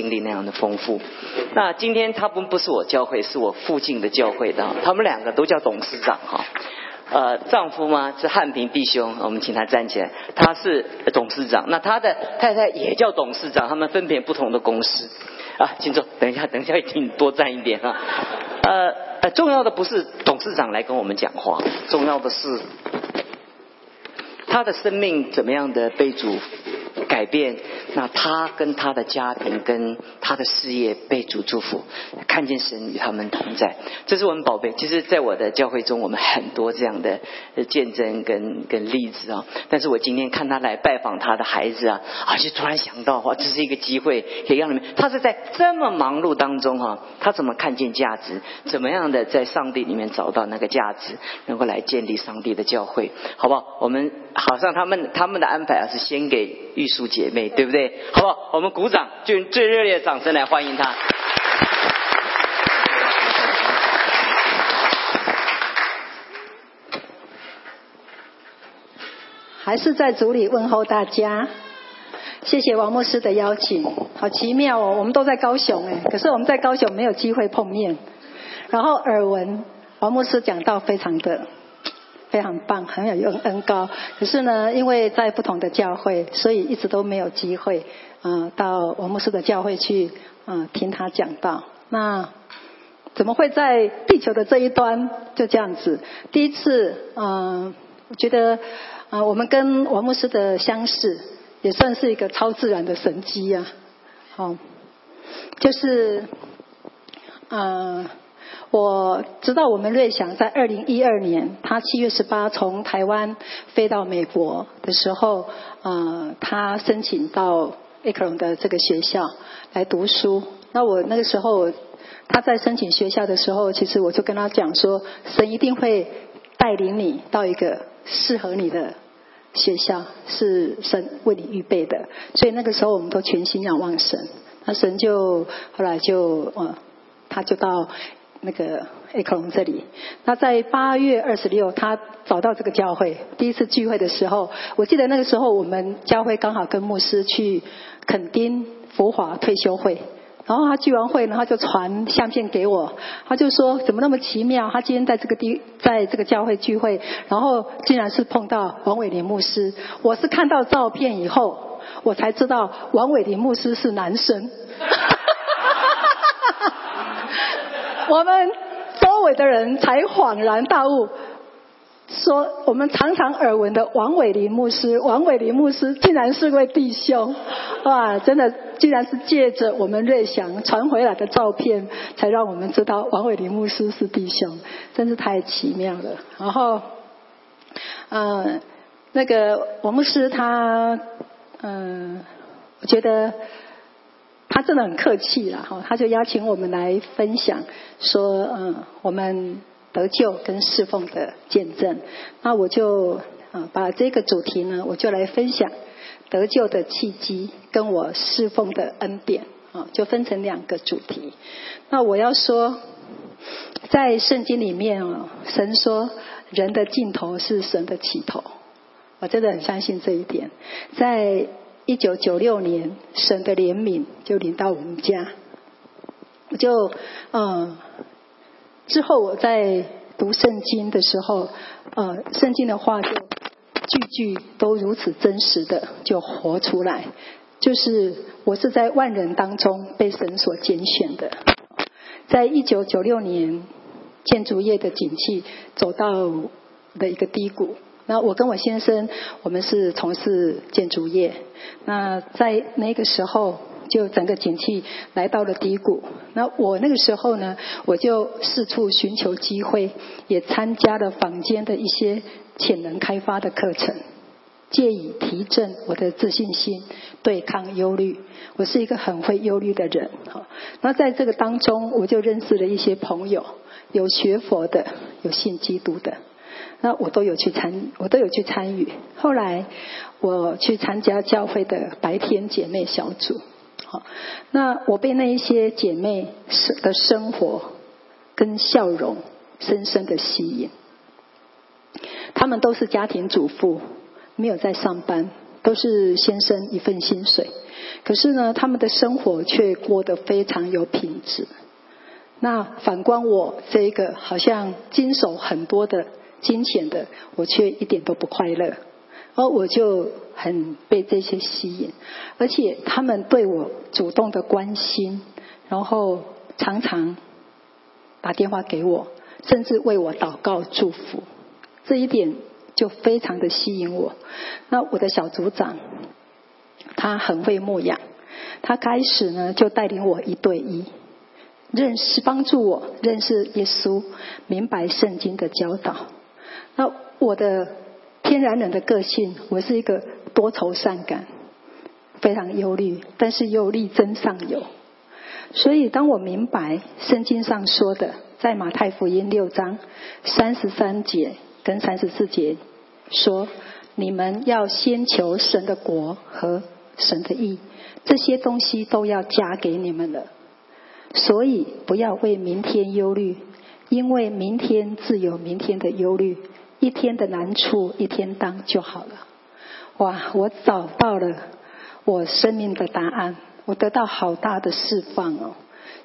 经历那样的丰富。那今天他不不是我教会，是我附近的教会的，他们两个都叫董事长哈。呃，丈夫吗？是汉平弟兄，我们请他站起来。他是董事长，那他的太太也叫董事长，他们分别不同的公司。啊，请坐，等一下，等一下，请你多站一点啊。呃呃，重要的不是董事长来跟我们讲话，重要的是他的生命怎么样的被主。改变，那他跟他的家庭跟他的事业被主祝福，看见神与他们同在，这是我们宝贝。其实，在我的教会中，我们很多这样的见证跟跟例子啊。但是我今天看他来拜访他的孩子啊，啊，就突然想到哇，这是一个机会，可以让你们。他是在这么忙碌当中哈，他怎么看见价值？怎么样的在上帝里面找到那个价值，能够来建立上帝的教会，好不好？我们好像他们他们的安排啊，是先给玉姐妹，对不对？好不好？我们鼓掌，就用最热烈的掌声来欢迎她。还是在组里问候大家，谢谢王牧师的邀请，好奇妙哦！我们都在高雄哎，可是我们在高雄没有机会碰面，然后耳闻王牧师讲到非常的。非常棒，很有恩恩高。可是呢，因为在不同的教会，所以一直都没有机会，嗯，到王牧师的教会去，嗯，听他讲道。那怎么会在地球的这一端就这样子？第一次，嗯，我觉得，啊，我们跟王牧师的相识，也算是一个超自然的神机啊。好，就是，嗯。我知道我们瑞祥在二零一二年，他七月十八从台湾飞到美国的时候，呃，他申请到 A 克隆的这个学校来读书。那我那个时候他在申请学校的时候，其实我就跟他讲说，神一定会带领你到一个适合你的学校，是神为你预备的。所以那个时候我们都全心仰望神。那神就后来就呃，他就到。那个 A 克隆这里，那在八月二十六，他找到这个教会，第一次聚会的时候，我记得那个时候我们教会刚好跟牧师去垦丁福华退休会，然后他聚完会，然后就传相片给我，他就说怎么那么奇妙，他今天在这个地，在这个教会聚会，然后竟然是碰到王伟林牧师，我是看到照片以后，我才知道王伟林牧师是男生。我们周围的人才恍然大悟，说我们常常耳闻的王伟林牧师，王伟林牧师竟然是位弟兄，哇！真的，竟然是借着我们瑞祥传回来的照片，才让我们知道王伟林牧师是弟兄，真是太奇妙了。然后，呃，那个王牧师他，嗯，我觉得。他真的很客气了哈，他就邀请我们来分享，说嗯，我们得救跟侍奉的见证。那我就啊把这个主题呢，我就来分享得救的契机跟我侍奉的恩典啊，就分成两个主题。那我要说，在圣经里面啊，神说人的尽头是神的起头，我真的很相信这一点，在。一九九六年，神的怜悯就临到我们家，我就嗯，之后我在读圣经的时候，呃，圣经的话就句句都如此真实的就活出来，就是我是在万人当中被神所拣选的，在一九九六年建筑业的景气走到的一个低谷。那我跟我先生，我们是从事建筑业。那在那个时候，就整个景气来到了低谷。那我那个时候呢，我就四处寻求机会，也参加了坊间的一些潜能开发的课程，借以提振我的自信心，对抗忧虑。我是一个很会忧虑的人。好，那在这个当中，我就认识了一些朋友，有学佛的，有信基督的。那我都有去参，我都有去参与。后来我去参加教会的白天姐妹小组，好，那我被那一些姐妹的生活跟笑容深深的吸引。他们都是家庭主妇，没有在上班，都是先生一份薪水。可是呢，他们的生活却过得非常有品质。那反观我这一个好像经手很多的金钱的，我却一点都不快乐。而我就很被这些吸引，而且他们对我主动的关心，然后常常打电话给我，甚至为我祷告祝福，这一点就非常的吸引我。那我的小组长，他很会牧养，他开始呢就带领我一对一认识，帮助我认识耶稣，明白圣经的教导。那我的。天然人的个性，我是一个多愁善感，非常忧虑，但是又力争上游。所以，当我明白圣经上说的，在马太福音六章三十三节跟三十四节说：“你们要先求神的国和神的义，这些东西都要加给你们了。”所以，不要为明天忧虑，因为明天自有明天的忧虑。一天的难处一天当就好了。哇！我找到了我生命的答案，我得到好大的释放哦！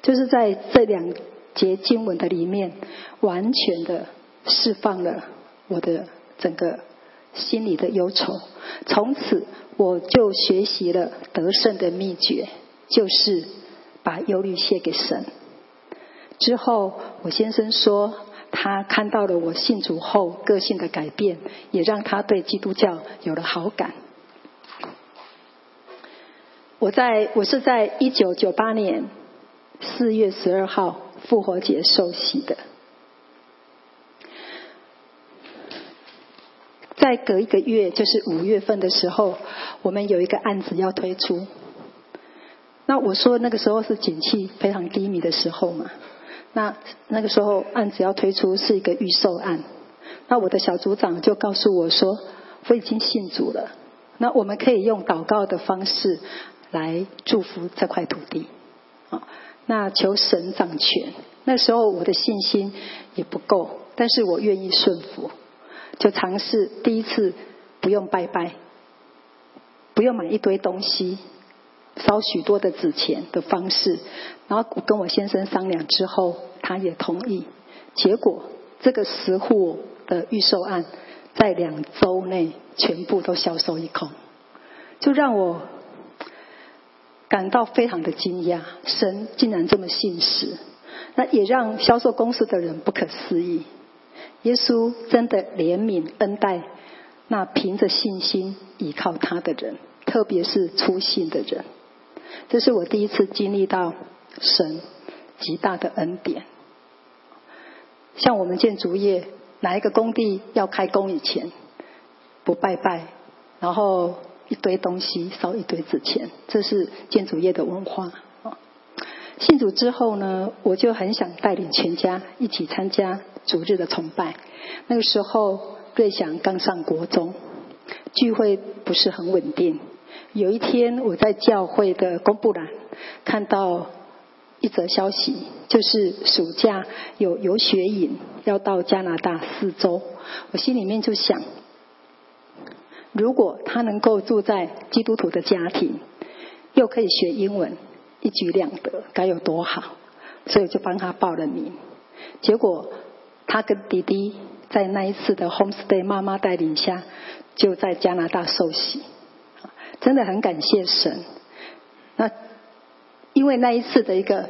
就是在这两节经文的里面，完全的释放了我的整个心里的忧愁。从此，我就学习了得胜的秘诀，就是把忧虑卸给神。之后，我先生说。他看到了我信主后个性的改变，也让他对基督教有了好感。我在我是在一九九八年四月十二号复活节受洗的。再隔一个月，就是五月份的时候，我们有一个案子要推出。那我说那个时候是景气非常低迷的时候嘛。那那个时候案子要推出是一个预售案，那我的小组长就告诉我说，我已经信主了，那我们可以用祷告的方式来祝福这块土地，啊，那求神掌权。那时候我的信心也不够，但是我愿意顺服，就尝试第一次不用拜拜，不用买一堆东西。烧许多的纸钱的方式，然后跟我先生商量之后，他也同意。结果这个十户的预售案在两周内全部都销售一空，就让我感到非常的惊讶。神竟然这么信实，那也让销售公司的人不可思议。耶稣真的怜悯恩待那凭着信心依靠他的人，特别是粗信的人。这是我第一次经历到神极大的恩典。像我们建筑业，哪一个工地要开工以前不拜拜，然后一堆东西烧一堆纸钱，这是建筑业的文化。信主之后呢，我就很想带领全家一起参加主日的崇拜。那个时候，瑞祥刚上国中，聚会不是很稳定。有一天，我在教会的公布栏看到一则消息，就是暑假有游学营要到加拿大四周。我心里面就想，如果他能够住在基督徒的家庭，又可以学英文，一举两得，该有多好！所以就帮他报了名。结果他跟弟弟在那一次的 homestay 妈妈带领下，就在加拿大受洗。真的很感谢神。那因为那一次的一个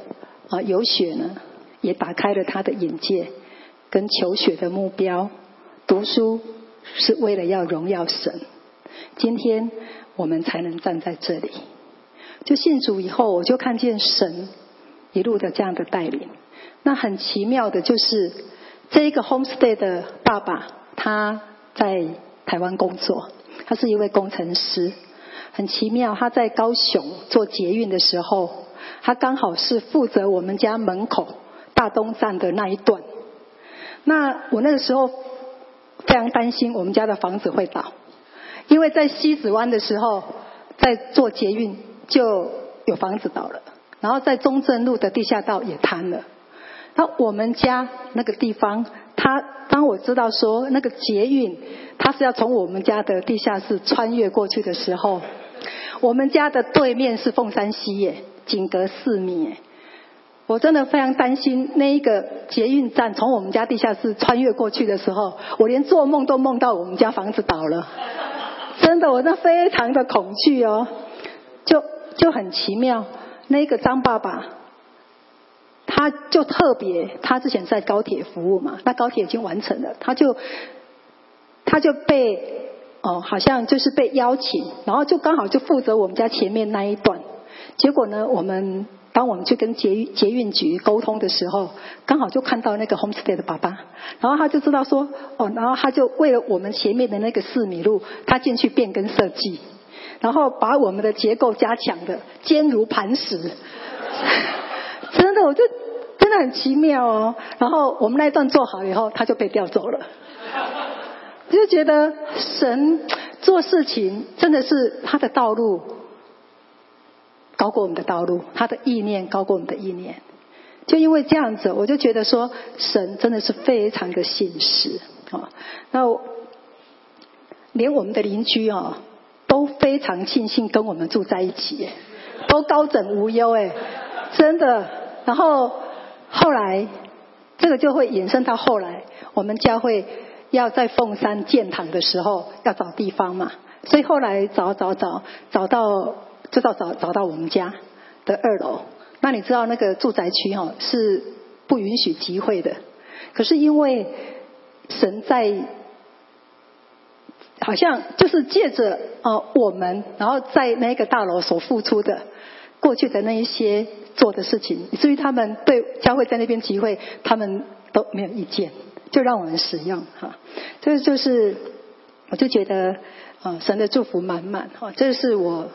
啊游学呢，也打开了他的眼界跟求学的目标。读书是为了要荣耀神。今天我们才能站在这里。就信主以后，我就看见神一路的这样的带领。那很奇妙的就是，这一个 homestay 的爸爸他在台湾工作，他是一位工程师。很奇妙，他在高雄做捷运的时候，他刚好是负责我们家门口大东站的那一段。那我那个时候非常担心我们家的房子会倒，因为在西子湾的时候，在做捷运就有房子倒了，然后在中正路的地下道也瘫了。那我们家那个地方，他当我知道说那个捷运它是要从我们家的地下室穿越过去的时候。我们家的对面是凤山西耶，仅隔四米。我真的非常担心那一个捷运站从我们家地下室穿越过去的时候，我连做梦都梦到我们家房子倒了。真的，我那非常的恐惧哦，就就很奇妙。那个张爸爸，他就特别，他之前在高铁服务嘛，那高铁已经完成了，他就他就被哦，好像就是被邀请，然后就刚好就负责我们家前面那一段。结果呢，我们。当我们去跟捷捷运局沟通的时候，刚好就看到那个 homestay 的爸爸，然后他就知道说，哦，然后他就为了我们前面的那个四米路，他进去变更设计，然后把我们的结构加强的坚如磐石，真的，我就真的很奇妙哦。然后我们那一段做好以后，他就被调走了，就觉得神做事情真的是他的道路。高过我们的道路，他的意念高过我们的意念，就因为这样子，我就觉得说神真的是非常的现实啊。那连我们的邻居啊都非常庆幸跟我们住在一起，都高枕无忧哎，真的。然后后来这个就会延伸到后来，我们教会要在凤山建堂的时候要找地方嘛，所以后来找找找找到。知道找找到我们家的二楼，那你知道那个住宅区哈是不允许集会的，可是因为神在，好像就是借着呃我们，然后在那个大楼所付出的过去的那一些做的事情，以至于他们对教会在那边集会，他们都没有意见，就让我们使用哈。这就是我就觉得啊神的祝福满满哈，这是我。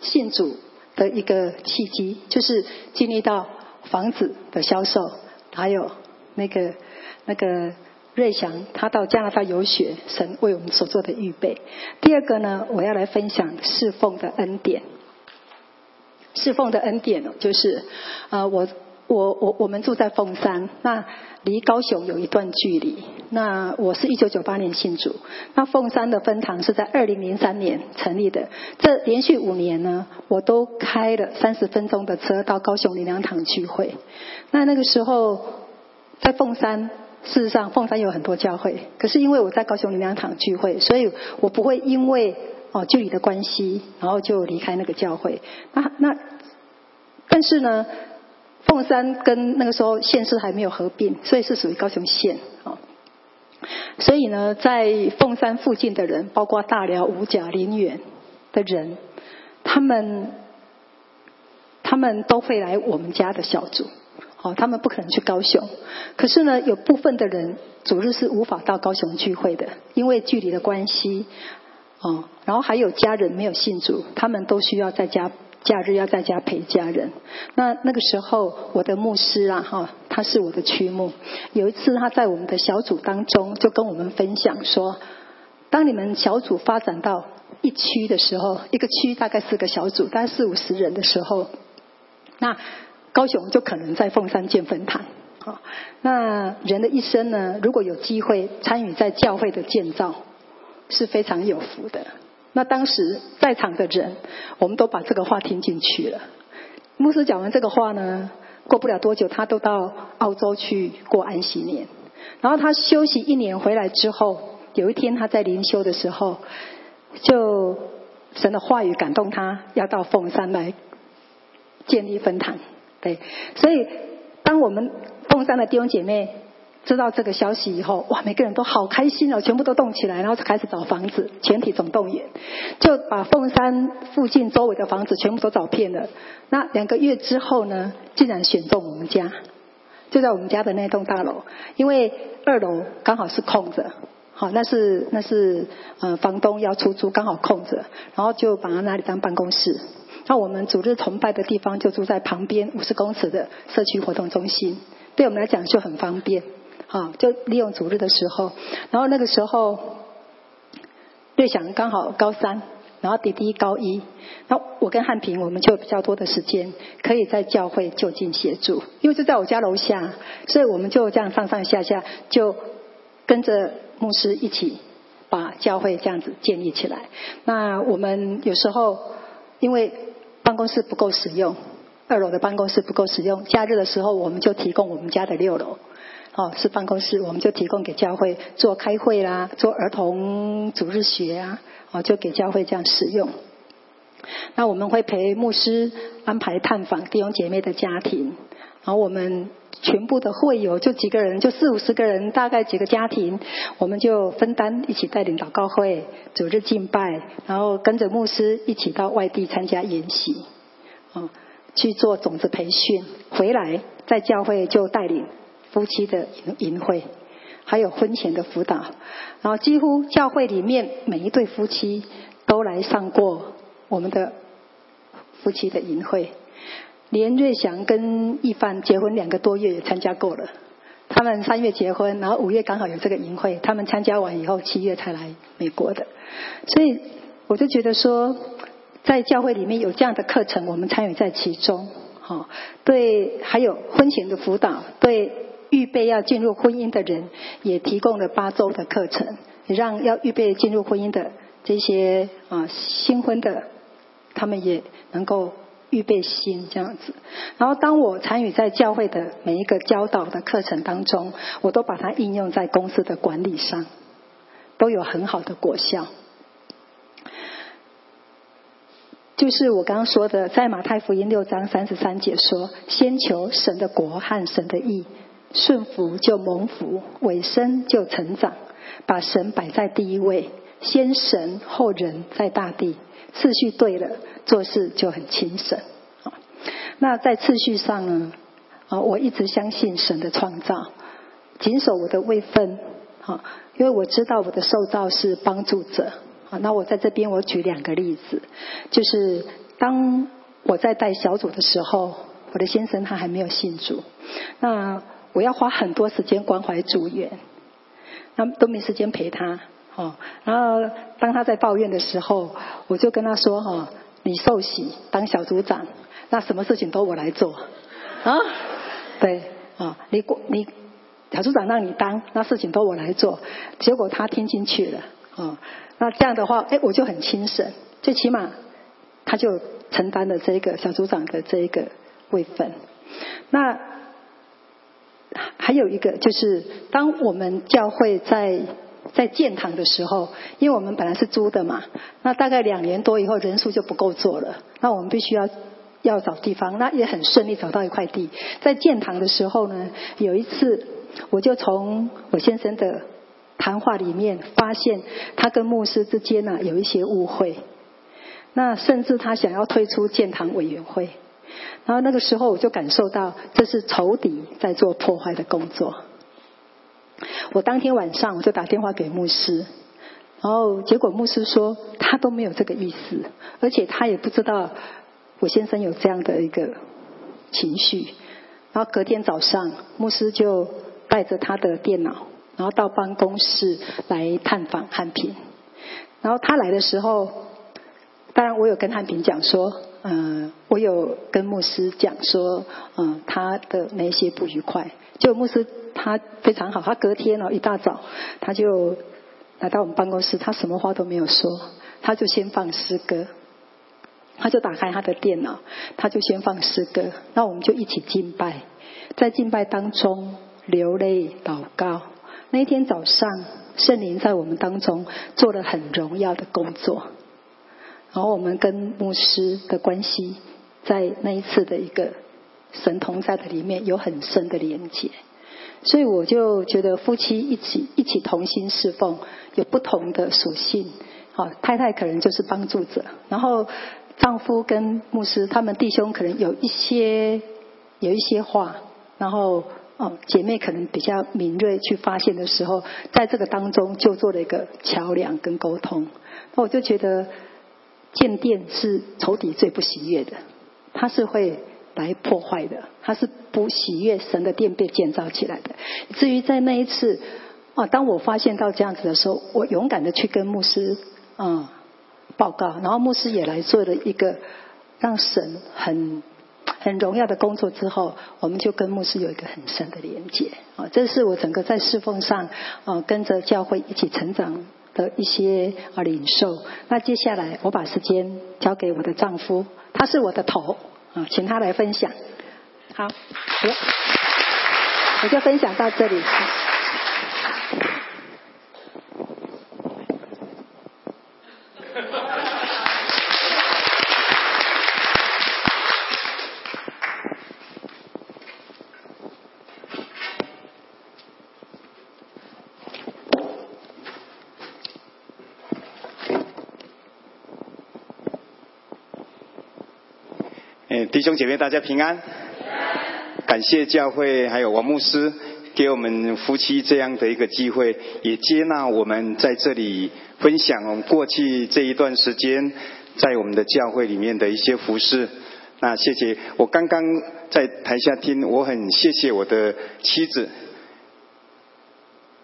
信主的一个契机，就是经历到房子的销售，还有那个那个瑞祥他到加拿大游学，神为我们所做的预备。第二个呢，我要来分享侍奉的恩典。侍奉的恩典就是啊我。我我我们住在凤山，那离高雄有一段距离。那我是一九九八年信主，那凤山的分堂是在二零零三年成立的。这连续五年呢，我都开了三十分钟的车到高雄灵粮堂聚会。那那个时候在凤山，事实上凤山有很多教会，可是因为我在高雄灵粮堂聚会，所以我不会因为哦距离的关系，然后就离开那个教会。那那但是呢？凤山跟那个时候县市还没有合并，所以是属于高雄县啊。所以呢，在凤山附近的人，包括大寮、五甲、林园的人，他们他们都会来我们家的小组，哦，他们不可能去高雄。可是呢，有部分的人主日是无法到高雄聚会的，因为距离的关系，哦，然后还有家人没有信主，他们都需要在家。假日要在家陪家人。那那个时候，我的牧师啊，哈，他是我的区牧。有一次，他在我们的小组当中就跟我们分享说：，当你们小组发展到一区的时候，一个区大概四个小组，大概四五十人的时候，那高雄就可能在凤山建分堂。好，那人的一生呢，如果有机会参与在教会的建造，是非常有福的。那当时在场的人，我们都把这个话听进去了。牧师讲完这个话呢，过不了多久，他都到澳洲去过安息年。然后他休息一年回来之后，有一天他在灵修的时候，就神的话语感动他，要到凤山来建立分堂。对，所以当我们凤山的弟兄姐妹。知道这个消息以后，哇，每个人都好开心哦，全部都动起来，然后就开始找房子，全体总动员，就把凤山附近周围的房子全部都找遍了。那两个月之后呢，竟然选中我们家，就在我们家的那栋大楼，因为二楼刚好是空着，好，那是那是呃房东要出租，刚好空着，然后就把那里当办公室。那我们主日崇拜的地方就住在旁边五十公尺的社区活动中心，对我们来讲就很方便。啊，就利用主日的时候，然后那个时候，瑞祥刚好高三，然后弟弟高一，那我跟汉平我们就比较多的时间可以在教会就近协助，因为就在我家楼下，所以我们就这样上上下下就跟着牧师一起把教会这样子建立起来。那我们有时候因为办公室不够使用，二楼的办公室不够使用，假日的时候我们就提供我们家的六楼，哦，是办公室，我们就提供给教会做开会啦，做儿童主日学啊，哦，就给教会这样使用。那我们会陪牧师安排探访弟兄姐妹的家庭，然后我们全部的会友就几个人，就四五十个人，大概几个家庭，我们就分担一起带领祷告会、组织敬拜，然后跟着牧师一起到外地参加研习，啊，去做种子培训，回来在教会就带领夫妻的营营会，还有婚前的辅导，然后几乎教会里面每一对夫妻都来上过。我们的夫妻的淫会，连瑞祥跟一帆结婚两个多月也参加过了。他们三月结婚，然后五月刚好有这个淫会，他们参加完以后七月才来美国的。所以我就觉得说，在教会里面有这样的课程，我们参与在其中，哈，对，还有婚前的辅导，对预备要进入婚姻的人也提供了八周的课程，让要预备进入婚姻的这些啊新婚的。他们也能够预备心这样子，然后当我参与在教会的每一个教导的课程当中，我都把它应用在公司的管理上，都有很好的果效。就是我刚刚说的，在马太福音六章三十三节说：“先求神的国和神的义，顺服就蒙福，尾声就成长，把神摆在第一位，先神后人，在大地。”次序对了，做事就很轻省。那在次序上呢？啊，我一直相信神的创造，谨守我的位分。啊，因为我知道我的受造是帮助者。啊，那我在这边我举两个例子，就是当我在带小组的时候，我的先生他还没有信主，那我要花很多时间关怀住院，那都没时间陪他。哦，然后当他在抱怨的时候，我就跟他说：“哈，你受洗当小组长，那什么事情都我来做，啊，对，啊，你你小组长让你当，那事情都我来做。”结果他听进去了，啊，那这样的话，哎，我就很轻省，最起码他就承担了这个小组长的这一个位分。那还有一个就是，当我们教会在在建堂的时候，因为我们本来是租的嘛，那大概两年多以后人数就不够做了，那我们必须要要找地方，那也很顺利找到一块地。在建堂的时候呢，有一次我就从我先生的谈话里面发现，他跟牧师之间呢有一些误会，那甚至他想要退出建堂委员会，然后那个时候我就感受到这是仇敌在做破坏的工作。我当天晚上我就打电话给牧师，然后结果牧师说他都没有这个意思，而且他也不知道我先生有这样的一个情绪。然后隔天早上，牧师就带着他的电脑，然后到办公室来探访汉平。然后他来的时候，当然我有跟汉平讲说，嗯，我有跟牧师讲说，嗯，他的那些不愉快，就牧师。他非常好，他隔天哦一大早他就来到我们办公室，他什么话都没有说，他就先放诗歌，他就打开他的电脑，他就先放诗歌，那我们就一起敬拜，在敬拜当中流泪祷告。那一天早上，圣灵在我们当中做了很荣耀的工作，然后我们跟牧师的关系在那一次的一个神同在的里面有很深的连接。所以我就觉得夫妻一起一起同心侍奉有不同的属性，好太太可能就是帮助者，然后丈夫跟牧师他们弟兄可能有一些有一些话，然后哦姐妹可能比较敏锐去发现的时候，在这个当中就做了一个桥梁跟沟通，那我就觉得建殿是仇敌最不喜悦的，他是会。来破坏的，他是不喜悦神的殿被建造起来的。至于在那一次啊，当我发现到这样子的时候，我勇敢的去跟牧师啊报告，然后牧师也来做了一个让神很很荣耀的工作之后，我们就跟牧师有一个很深的连接啊。这是我整个在侍奉上啊跟着教会一起成长的一些啊领受。那接下来我把时间交给我的丈夫，他是我的头啊，请他来分享。好，我我就分享到这里。弟兄姐妹，大家平安。感谢教会还有王牧师给我们夫妻这样的一个机会，也接纳我们在这里分享我们过去这一段时间在我们的教会里面的一些服饰。那谢谢，我刚刚在台下听，我很谢谢我的妻子，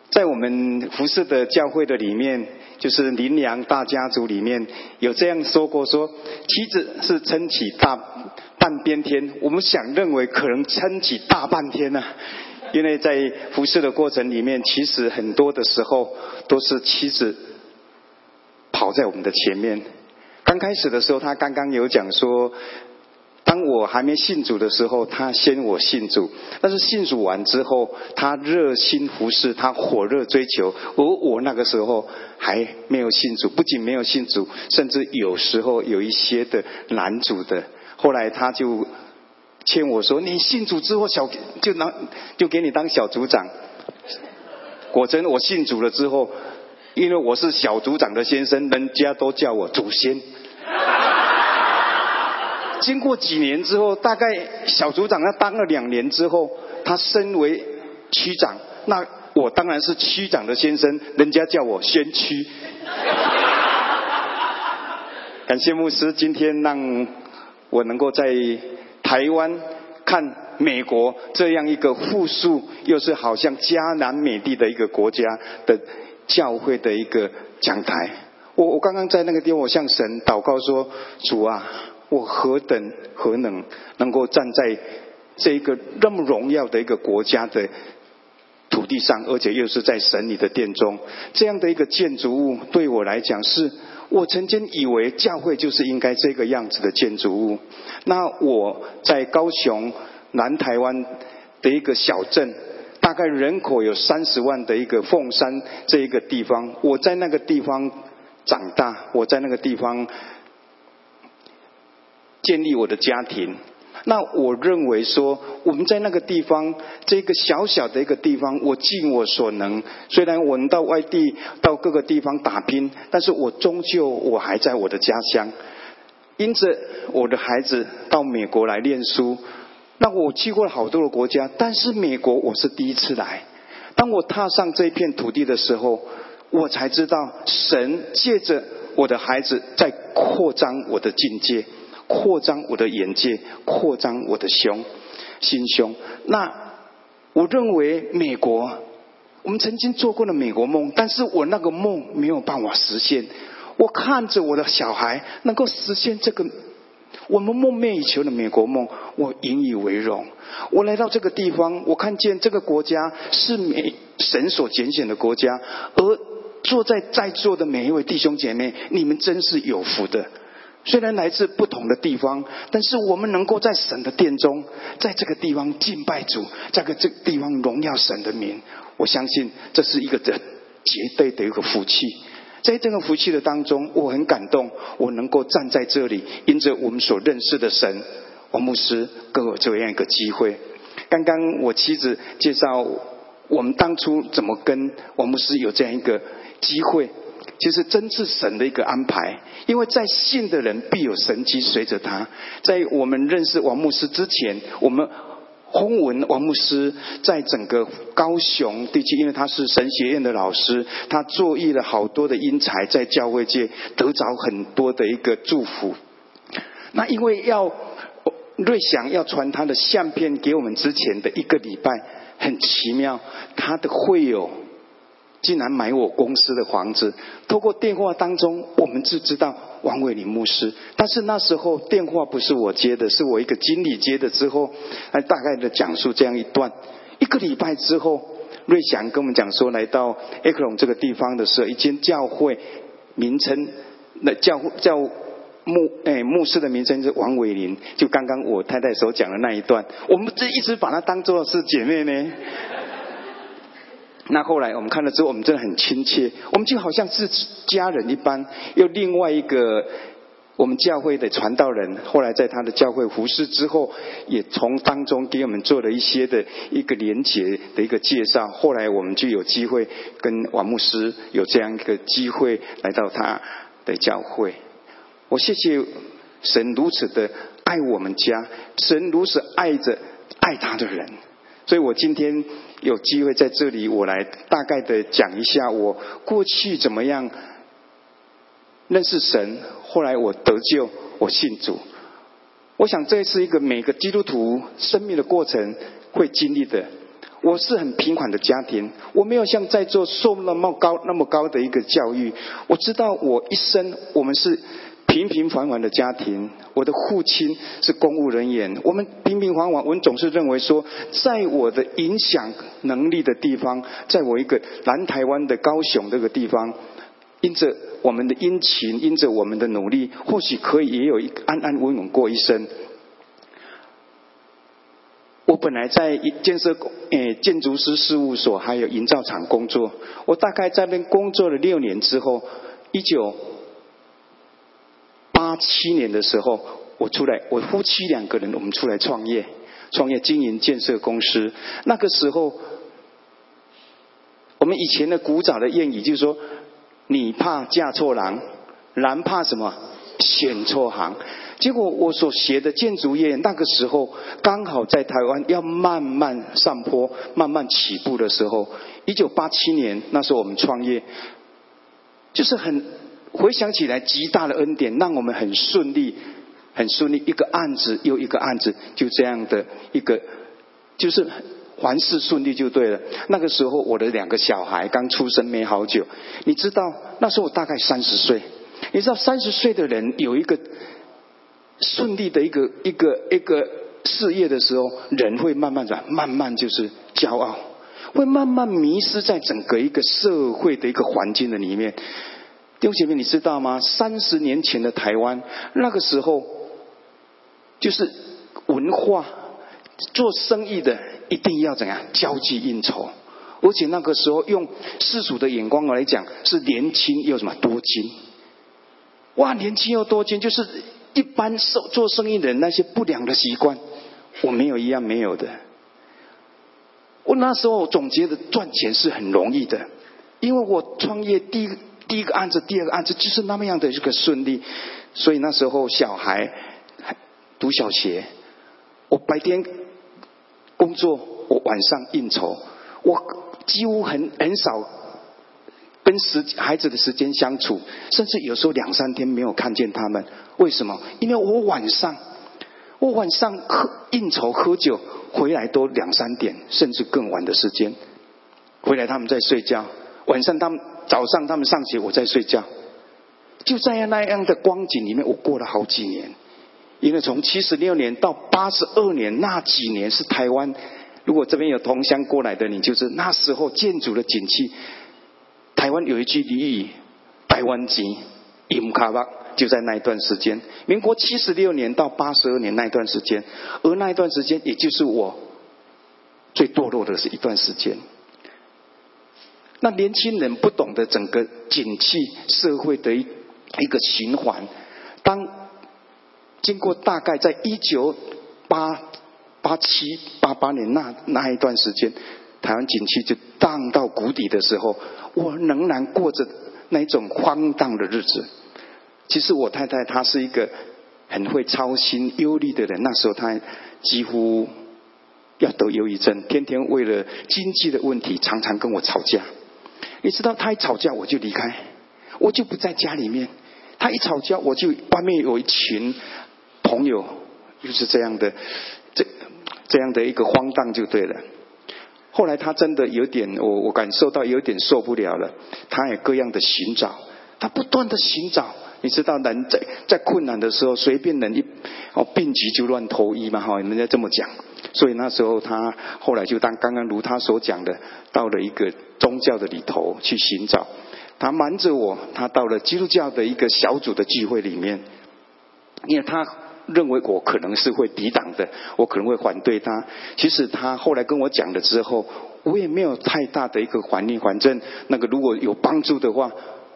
在我们服饰的教会的里面，就是林良大家族里面有这样说过，说妻子是撑起大。半边天，我们想认为可能撑起大半天呢，因为在服侍的过程里面，其实很多的时候都是妻子跑在我们的前面。刚开始的时候，他刚刚有讲说，当我还没信主的时候，他先我信主；但是信主完之后，他热心服侍，他火热追求，而我那个时候还没有信主，不仅没有信主，甚至有时候有一些的拦阻的。后来他就劝我说：“你信主之后，小就拿就给你当小组长。”果真，我信主了之后，因为我是小组长的先生，人家都叫我祖先。经过几年之后，大概小组长他当了两年之后，他升为区长，那我当然是区长的先生，人家叫我先驱。感谢牧师，今天让。我能够在台湾看美国这样一个富庶又是好像迦南美地的一个国家的教会的一个讲台，我我刚刚在那个地方，我向神祷告说：主啊，我何等何能能够站在这个那么荣耀的一个国家的土地上，而且又是在神你的殿中，这样的一个建筑物对我来讲是。我曾经以为教会就是应该这个样子的建筑物。那我在高雄南台湾的一个小镇，大概人口有三十万的一个凤山这一个地方，我在那个地方长大，我在那个地方建立我的家庭。那我认为说，我们在那个地方，这个小小的一个地方，我尽我所能。虽然我们到外地、到各个地方打拼，但是我终究我还在我的家乡。因此，我的孩子到美国来念书，那我去过了好多个国家，但是美国我是第一次来。当我踏上这片土地的时候，我才知道神借着我的孩子在扩张我的境界。扩张我的眼界，扩张我的胸心胸。那我认为美国，我们曾经做过了美国梦，但是我那个梦没有办法实现。我看着我的小孩能够实现这个我们梦寐以求的美国梦，我引以为荣。我来到这个地方，我看见这个国家是美神所拣选的国家，而坐在在座的每一位弟兄姐妹，你们真是有福的。虽然来自不同的地方，但是我们能够在神的殿中，在这个地方敬拜主，在个这个地方荣耀神的名，我相信这是一个的绝对的一个福气。在这个福气的当中，我很感动，我能够站在这里，因着我们所认识的神，王牧师给我这样一个机会。刚刚我妻子介绍我们当初怎么跟王牧师有这样一个机会。其实真是神的一个安排，因为在信的人必有神迹随着他。在我们认识王牧师之前，我们轰闻王牧师在整个高雄地区，因为他是神学院的老师，他作艺了好多的英才，在教会界得着很多的一个祝福。那因为要瑞祥要传他的相片给我们之前的一个礼拜，很奇妙，他的会友。竟然买我公司的房子，透过电话当中，我们就知道王伟林牧师。但是那时候电话不是我接的，是我一个经理接的。之后，大概的讲述这样一段。一个礼拜之后，瑞祥跟我们讲说，来到埃克隆这个地方的时候，一间教会名称，那教教牧哎牧师的名称是王伟林，就刚刚我太太所讲的那一段，我们这一直把她当做是姐妹呢。那后来我们看了之后，我们真的很亲切，我们就好像是家人一般。又另外一个我们教会的传道人，后来在他的教会服侍之后，也从当中给我们做了一些的一个连结的一个介绍。后来我们就有机会跟王牧师有这样一个机会来到他的教会。我谢谢神如此的爱我们家，神如此爱着爱他的人。所以我今天有机会在这里，我来大概的讲一下我过去怎么样认识神，后来我得救，我信主。我想这是一个每个基督徒生命的过程会经历的。我是很贫困的家庭，我没有像在座受那么高那么高的一个教育。我知道我一生我们是。平平凡凡的家庭，我的父亲是公务人员。我们平平凡凡，我们总是认为说，在我的影响能力的地方，在我一个南台湾的高雄这个地方，因着我们的殷勤，因着我们的努力，或许可以也有一安安稳稳过一生。我本来在建设诶建筑师事务所，还有营造厂工作。我大概在那边工作了六年之后，一九。八七年的时候，我出来，我夫妻两个人，我们出来创业，创业经营建设公司。那个时候，我们以前的古早的谚语就是说：“你怕嫁错郎，郎怕什么选错行。”结果我所学的建筑业，那个时候刚好在台湾要慢慢上坡、慢慢起步的时候。一九八七年那时候我们创业，就是很。回想起来，极大的恩典让我们很顺利，很顺利，一个案子又一个案子，就这样的一个，就是凡事顺利就对了。那个时候，我的两个小孩刚出生没好久，你知道，那时候我大概三十岁。你知道，三十岁的人有一个顺利的一个一个一个事业的时候，人会慢慢的、慢慢就是骄傲，会慢慢迷失在整个一个社会的一个环境的里面。弟兄姐妹，你知道吗？三十年前的台湾，那个时候就是文化做生意的一定要怎样交际应酬，而且那个时候用世俗的眼光来讲，是年轻又什么多金。哇，年轻又多金，就是一般做做生意的人那些不良的习惯，我没有一样没有的。我那时候总觉得赚钱是很容易的，因为我创业第一。第一个案子，第二个案子就是那么样的一个顺利，所以那时候小孩读小学，我白天工作，我晚上应酬，我几乎很很少跟时孩子的时间相处，甚至有时候两三天没有看见他们。为什么？因为我晚上，我晚上喝应酬喝酒，回来都两三点，甚至更晚的时间，回来他们在睡觉，晚上他们。早上他们上学，我在睡觉，就在那样的光景里面，我过了好几年。因为从七十六年到八十二年那几年是台湾，如果这边有同乡过来的，你就是那时候建筑的景气。台湾有一句俚语：“台湾吉，伊卡巴”，就在那一段时间，民国七十六年到八十二年那一段时间，而那一段时间，也就是我最堕落的是一段时间。那年轻人不懂得整个景气社会的一一个循环，当经过大概在一九八八七八八年那那一段时间，台湾景气就荡到谷底的时候，我仍然过着那一种荒荡的日子。其实我太太她是一个很会操心忧虑的人，那时候她几乎要得忧郁症，天天为了经济的问题常常跟我吵架。你知道他一吵架我就离开，我就不在家里面。他一吵架我就外面有一群朋友，就是这样的，这这样的一个荒诞就对了。后来他真的有点，我我感受到有点受不了了。他也各样的寻找，他不断的寻找。你知道人在在困难的时候，随便人一哦病急就乱投医嘛哈，人家这么讲。所以那时候他后来就当刚刚如他所讲的，到了一个宗教的里头去寻找。他瞒着我，他到了基督教的一个小组的聚会里面，因为他认为我可能是会抵挡的，我可能会反对他。其实他后来跟我讲了之后，我也没有太大的一个反应，反正那个如果有帮助的话，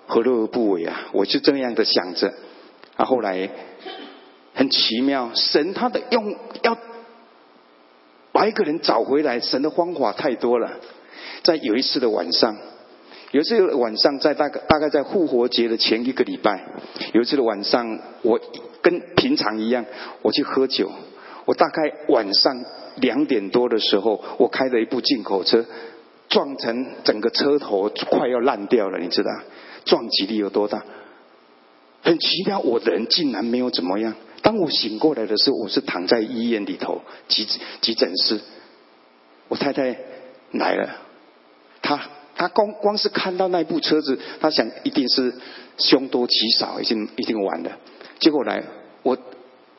何乐而不为啊？我就这样的想着。啊，后来很奇妙，神他的用要把一个人找回来，神的方法太多了。在有一次的晚上。有一次晚上，在大概大概在复活节的前一个礼拜，有一次的晚上，我跟平常一样，我去喝酒。我大概晚上两点多的时候，我开了一部进口车，撞成整个车头快要烂掉了，你知道？撞击力有多大？很奇妙，我人竟然没有怎么样。当我醒过来的时候，我是躺在医院里头急急诊室，我太太来了，她。她光光是看到那部车子，她想一定是凶多吉少，已经已经完了。结果来，我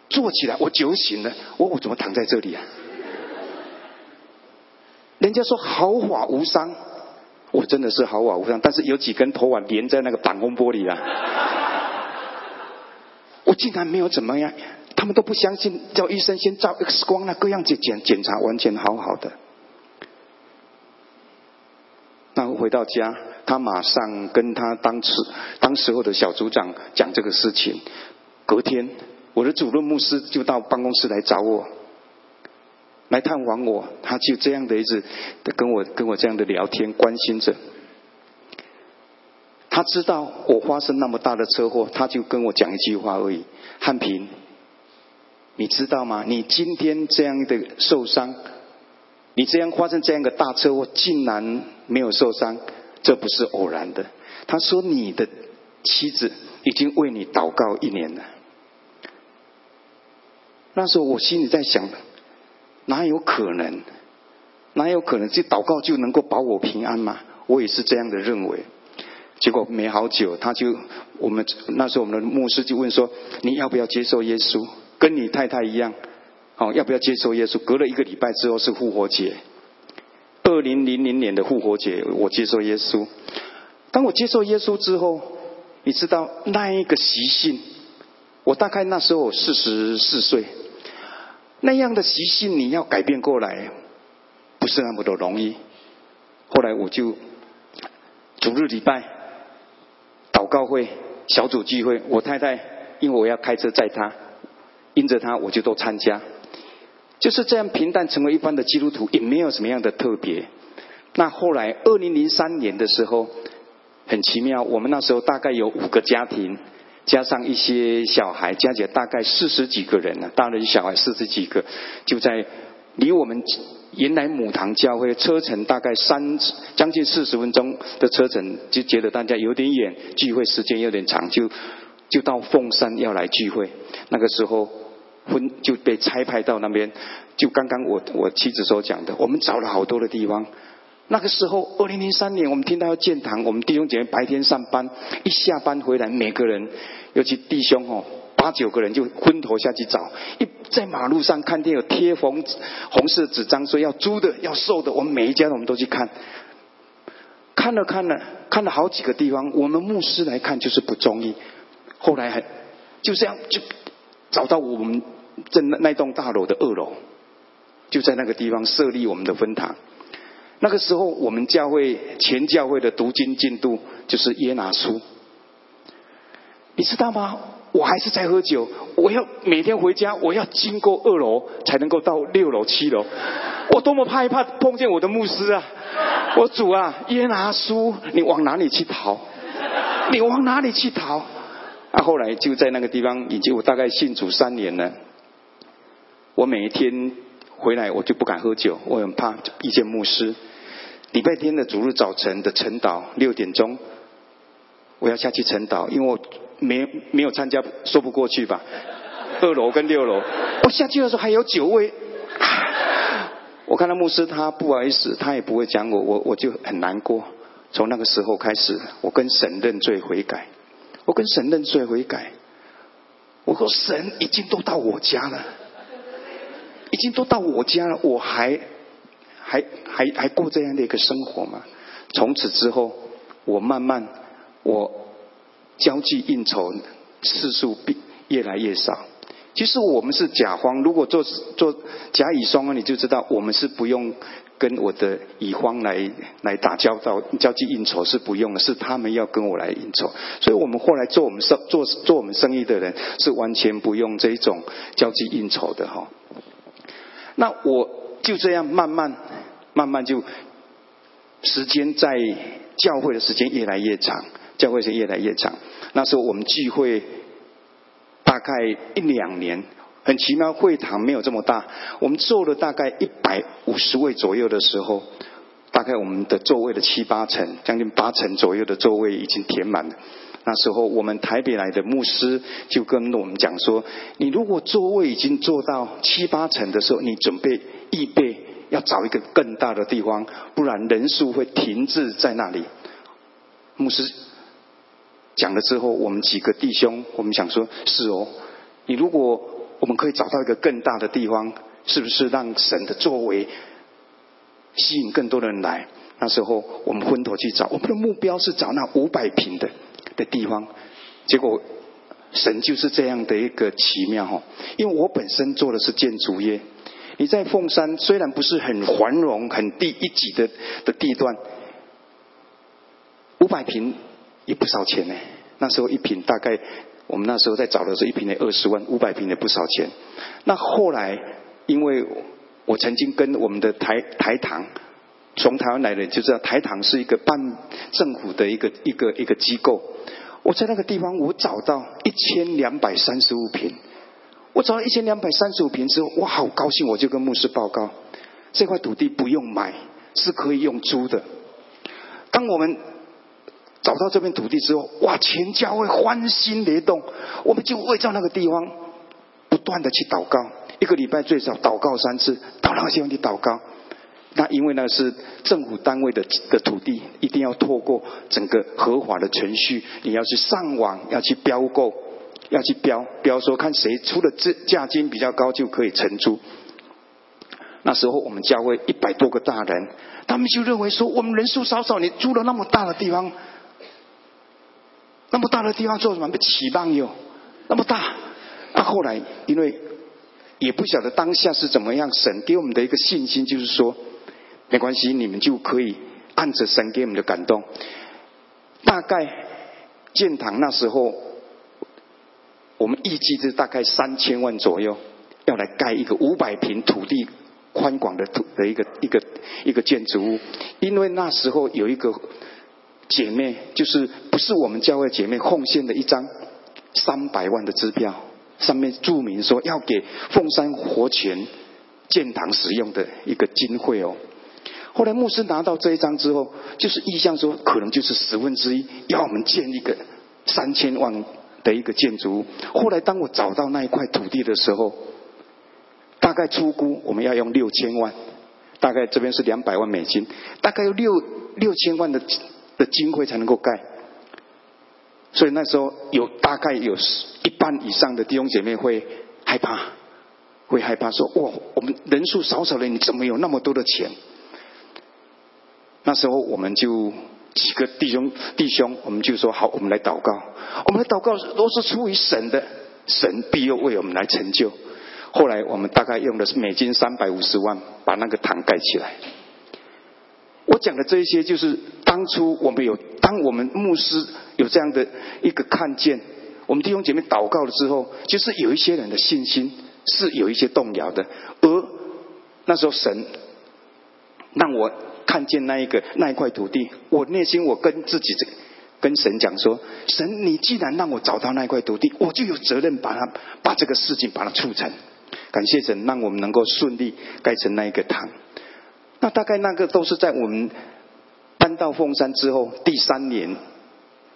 坐起来，我酒醒了，我我怎么躺在这里啊？人家说毫发无伤，我真的是毫发无伤，但是有几根头发连在那个挡风玻璃啊。我竟然没有怎么样，他们都不相信，叫医生先照 X 光那各样检检检查，完全好好的。那回到家，他马上跟他当时当时候的小组长讲这个事情。隔天，我的主任牧师就到办公室来找我，来探望我。他就这样的一直跟我跟我这样的聊天，关心着。他知道我发生那么大的车祸，他就跟我讲一句话而已：汉平，你知道吗？你今天这样的受伤。你这样发生这样的大车祸，竟然没有受伤，这不是偶然的。他说：“你的妻子已经为你祷告一年了。”那时候我心里在想：哪有可能？哪有可能？这祷告就能够保我平安吗？我也是这样的认为。结果没好久，他就我们那时候我们的牧师就问说：“你要不要接受耶稣？跟你太太一样？”哦，要不要接受耶稣？隔了一个礼拜之后是复活节，二零零零年的复活节，我接受耶稣。当我接受耶稣之后，你知道那一个习性，我大概那时候四十四岁，那样的习性你要改变过来，不是那么的容易。后来我就主日礼拜祷告会小组聚会，我太太因为我要开车载她，因着她我就都参加。就是这样平淡成为一般的基督徒，也没有什么样的特别。那后来二零零三年的时候，很奇妙，我们那时候大概有五个家庭，加上一些小孩，加起来大概四十几个人呢，大人小孩四十几个，就在离我们原来母堂教会车程大概三将近四十分钟的车程，就觉得大家有点远，聚会时间有点长，就就到凤山要来聚会。那个时候。婚就被差派到那边，就刚刚我我妻子所讲的，我们找了好多的地方。那个时候，二零零三年，我们听到要建堂，我们弟兄姐妹白天上班，一下班回来，每个人，尤其弟兄哦，八九个人就昏头下去找。一在马路上看见有贴红红色纸张，说要租的、要售的，我们每一家我们都去看。看了看了看了好几个地方，我们牧师来看就是不中意。后来还就这样就找到我们。在那那栋大楼的二楼，就在那个地方设立我们的分堂。那个时候，我们教会全教会的读经进度就是耶拿书。你知道吗？我还是在喝酒，我要每天回家，我要经过二楼才能够到六楼、七楼。我多么害怕碰见我的牧师啊！我主啊，耶拿书，你往哪里去逃？你往哪里去逃？啊！后来就在那个地方，已经我大概信主三年了。我每一天回来，我就不敢喝酒，我很怕遇见牧师。礼拜天的主日早晨的晨祷六点钟，我要下去晨祷，因为我没没有参加，说不过去吧。二楼跟六楼，我下去的时候还有九位。我看到牧师，他不好意思，他也不会讲我，我我就很难过。从那个时候开始，我跟神认罪悔改，我跟神认罪悔改。我说神已经都到我家了。已经都到我家了，我还还还还过这样的一个生活吗？从此之后，我慢慢我交际应酬次数比越来越少。其实我们是甲方，如果做做甲乙双方，你就知道我们是不用跟我的乙方来来打交道，交际应酬是不用的，是他们要跟我来应酬。所以我们后来做我们生做做我们生意的人，是完全不用这一种交际应酬的哈。那我就这样慢慢慢慢就时间在教会的时间越来越长，教会是越来越长。那时候我们聚会。大概一两年，很奇妙，会堂没有这么大。我们坐了大概一百五十位左右的时候，大概我们的座位的七八成，将近八成左右的座位已经填满了。那时候，我们台北来的牧师就跟我们讲说：“你如果座位已经坐到七八成的时候，你准备预备要找一个更大的地方，不然人数会停滞在那里。”牧师。讲了之后，我们几个弟兄，我们想说，是哦，你如果我们可以找到一个更大的地方，是不是让神的作为吸引更多的人来？那时候我们昏头去找，我们的目标是找那五百平的的地方。结果神就是这样的一个奇妙哈，因为我本身做的是建筑业，你在凤山虽然不是很繁荣、很低一级的的地段，五百平。也不少钱呢。那时候一平大概，我们那时候在找的时候，一平得二十万，五百平也不少钱。那后来，因为我曾经跟我们的台台糖，从台湾来的就知道台糖是一个半政府的一个一个一个机构。我在那个地方，我找到一千两百三十五平。我找到一千两百三十五平之后，我好高兴，我就跟牧师报告，这块土地不用买，是可以用租的。当我们找到这片土地之后，哇！全教会欢欣雷动，我们就为在那个地方不断的去祷告，一个礼拜最少祷告三次，到那个地方去祷告。那因为那是政府单位的的土地，一定要透过整个合法的程序，你要去上网，要去标购，要去标标说看谁出的价价金比较高就可以承租。那时候我们教会一百多个大人，他们就认为说我们人数少少，你租了那么大的地方。那么大的地方做什么？被起棒哟，那么大。那后来因为也不晓得当下是怎么样，神给我们的一个信心就是说，没关系，你们就可以按着神给我们的感动。大概建堂那时候，我们预计是大概三千万左右，要来盖一个五百平土地宽广的土的一个一个一个建筑物，因为那时候有一个。姐妹就是不是我们教会姐妹奉献的一张三百万的支票，上面注明说要给凤山活泉建堂使用的一个经费哦。后来牧师拿到这一张之后，就是意向说可能就是十分之一，要我们建一个三千万的一个建筑物。后来当我找到那一块土地的时候，大概出估我们要用六千万，大概这边是两百万美金，大概有六六千万的。的经费才能够盖，所以那时候有大概有一半以上的弟兄姐妹会害怕，会害怕说：“哇，我们人数少少的，你怎么有那么多的钱？”那时候我们就几个弟兄弟兄，我们就说：“好，我们来祷告。我们的祷告都是出于神的，神必又为我们来成就。”后来我们大概用的是美金三百五十万，把那个堂盖起来。我讲的这一些，就是当初我们有，当我们牧师有这样的一个看见，我们弟兄姐妹祷告了之后，就是有一些人的信心是有一些动摇的，而那时候神让我看见那一个那一块土地，我内心我跟自己这跟神讲说：神，你既然让我找到那块土地，我就有责任把它把这个事情把它促成。感谢神，让我们能够顺利盖成那一个堂。那大概那个都是在我们搬到凤山之后第三年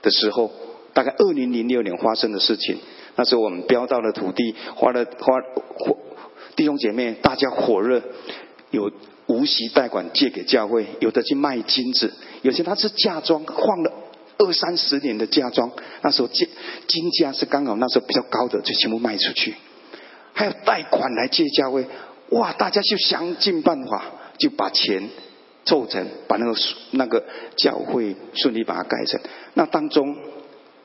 的时候，大概二零零六年发生的事情。那时候我们标到了土地，花了花火弟兄姐妹大家火热，有无息贷款借给教会，有的去卖金子，有些他是嫁妆放了二三十年的嫁妆，那时候金金价是刚好那时候比较高的，就全部卖出去。还有贷款来借教会。哇，大家就想尽办法就把钱凑成，把那个那个教会顺利把它盖成。那当中，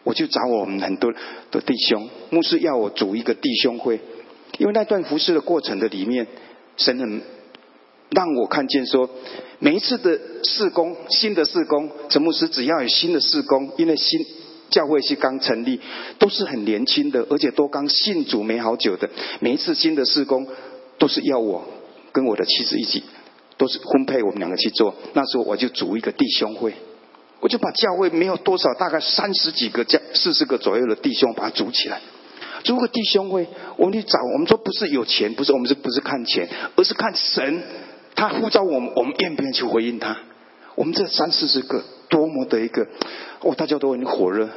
我就找我们很多的弟兄，牧师要我组一个弟兄会，因为那段服侍的过程的里面，神很让我看见说，每一次的事工，新的事工，陈牧师只要有新的事工，因为新。教会是刚成立，都是很年轻的，而且都刚信主没好久的。每一次新的事工，都是要我跟我的妻子一起，都是分配我们两个去做。那时候我就组一个弟兄会，我就把教会没有多少，大概三十几个、教四十个左右的弟兄把它组起来。组个弟兄会，我们去找，我们说不是有钱，不是我们是不是看钱，而是看神，他呼召我们，我们愿不愿意去回应他？我们这三四十个。多么的一个，哦，大家都很火热。